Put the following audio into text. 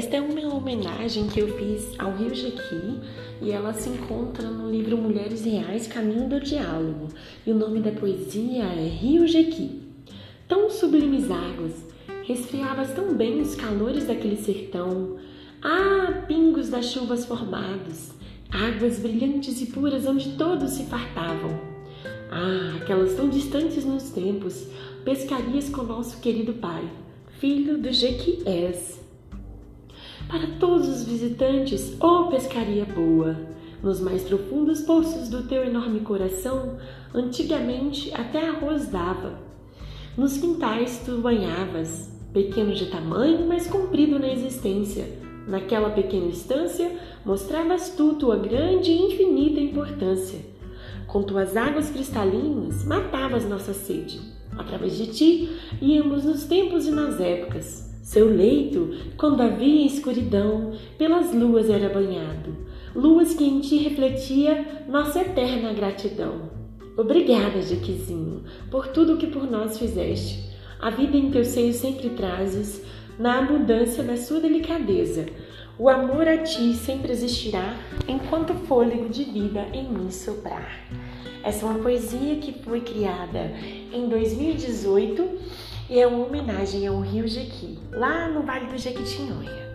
Esta é uma homenagem que eu fiz ao Rio Jequi e ela se encontra no livro Mulheres Reais Caminho do Diálogo. E o nome da poesia é Rio Jequi. Tão sublimes águas, resfriavas tão bem os calores daquele sertão. Ah, pingos das chuvas formados, águas brilhantes e puras onde todos se fartavam. Ah, aquelas tão distantes nos tempos, pescarias com nosso querido pai, filho do Jequiés para todos os visitantes, ó oh, pescaria boa! Nos mais profundos poços do teu enorme coração, antigamente até arroz dava. Nos quintais tu banhavas, pequeno de tamanho, mas comprido na existência. Naquela pequena estância, mostravas tu tua grande e infinita importância. Com tuas águas cristalinas, matavas nossa sede. Através de ti, íamos nos tempos e nas épocas, seu leito, quando havia escuridão, pelas luas era banhado, luas que em ti refletia nossa eterna gratidão. Obrigada, Jequizinho, por tudo que por nós fizeste. A vida em teu seio sempre trazes, na abundância da sua delicadeza. O amor a ti sempre existirá, enquanto fôlego de vida em mim soprar. Essa é uma poesia que foi criada em 2018 e é uma homenagem ao rio Jequi, lá no Vale do Jequitinhonha.